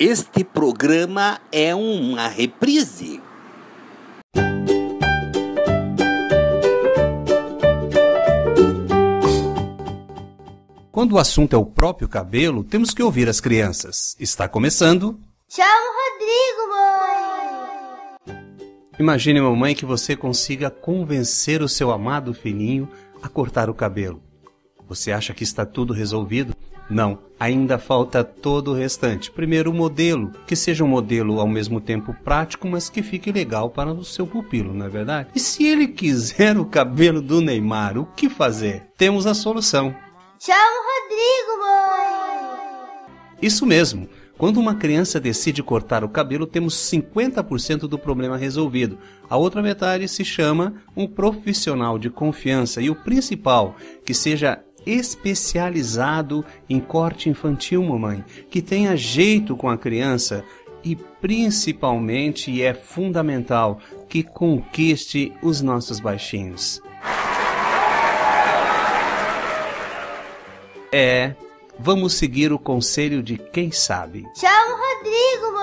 Este programa é uma reprise. Quando o assunto é o próprio cabelo, temos que ouvir as crianças. Está começando. Chama o Rodrigo, mãe! Imagine, mamãe, que você consiga convencer o seu amado filhinho a cortar o cabelo. Você acha que está tudo resolvido? Não, ainda falta todo o restante. Primeiro, o modelo, que seja um modelo ao mesmo tempo prático, mas que fique legal para o seu pupilo, não é verdade? E se ele quiser o cabelo do Neymar, o que fazer? Temos a solução. Chama o Rodrigo, mãe! Isso mesmo. Quando uma criança decide cortar o cabelo, temos 50% do problema resolvido. A outra metade se chama um profissional de confiança e o principal, que seja especializado em corte infantil, mamãe, que tenha jeito com a criança e principalmente e é fundamental que conquiste os nossos baixinhos. É, vamos seguir o conselho de quem sabe. O Rodrigo!